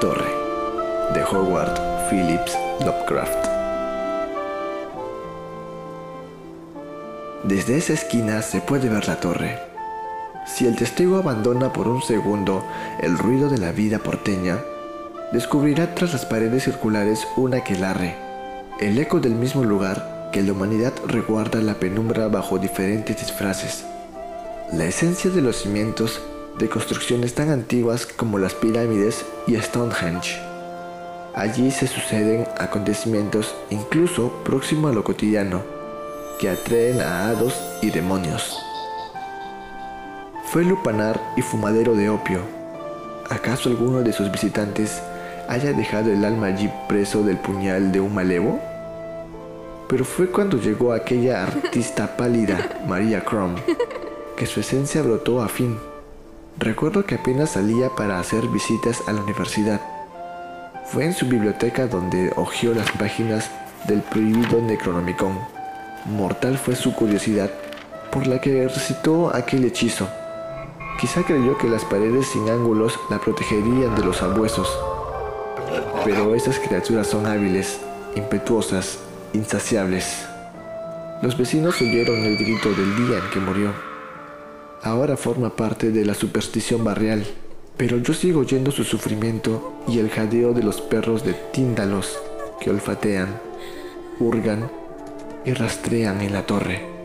torre de Howard Phillips Lovecraft. Desde esa esquina se puede ver la torre. Si el testigo abandona por un segundo el ruido de la vida porteña, descubrirá tras las paredes circulares un aquelarre, el eco del mismo lugar que la humanidad reguarda la penumbra bajo diferentes disfraces. La esencia de los cimientos de construcciones tan antiguas como las pirámides y Stonehenge. Allí se suceden acontecimientos incluso próximos a lo cotidiano, que atraen a hados y demonios. Fue lupanar y fumadero de opio. ¿Acaso alguno de sus visitantes haya dejado el alma allí preso del puñal de un malevo? Pero fue cuando llegó aquella artista pálida, María Crom, que su esencia brotó a fin Recuerdo que apenas salía para hacer visitas a la universidad. Fue en su biblioteca donde hojeó las páginas del prohibido Necronomicon. Mortal fue su curiosidad, por la que recitó aquel hechizo. Quizá creyó que las paredes sin ángulos la protegerían de los abuesos. Pero esas criaturas son hábiles, impetuosas, insaciables. Los vecinos oyeron el grito del día en que murió ahora forma parte de la superstición barrial, pero yo sigo oyendo su sufrimiento y el jadeo de los perros de tíndalos que olfatean, hurgan y rastrean en la torre.